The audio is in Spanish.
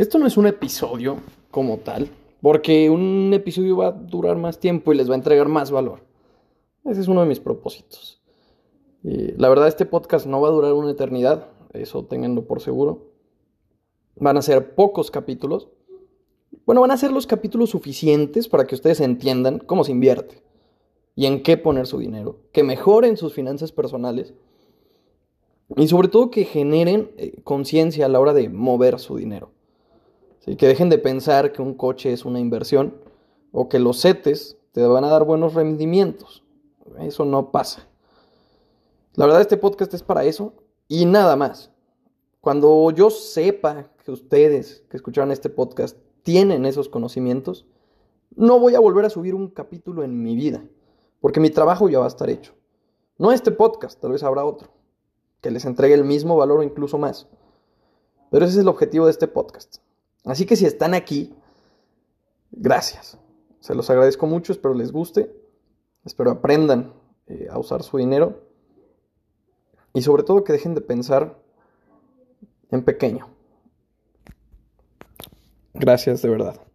Esto no es un episodio como tal, porque un episodio va a durar más tiempo y les va a entregar más valor. Ese es uno de mis propósitos. la verdad, este podcast no va a durar una eternidad, eso tenganlo por seguro. Van a ser pocos capítulos. Bueno, van a ser los capítulos suficientes para que ustedes entiendan cómo se invierte y en qué poner su dinero, que mejoren sus finanzas personales y sobre todo que generen eh, conciencia a la hora de mover su dinero. Que dejen de pensar que un coche es una inversión o que los CETES te van a dar buenos rendimientos. Eso no pasa. La verdad este podcast es para eso y nada más. Cuando yo sepa que ustedes que escucharon este podcast tienen esos conocimientos, no voy a volver a subir un capítulo en mi vida, porque mi trabajo ya va a estar hecho. No este podcast, tal vez habrá otro que les entregue el mismo valor o incluso más. Pero ese es el objetivo de este podcast. Así que si están aquí, gracias. Se los agradezco mucho, espero les guste, espero aprendan eh, a usar su dinero y sobre todo que dejen de pensar en pequeño. Gracias de verdad.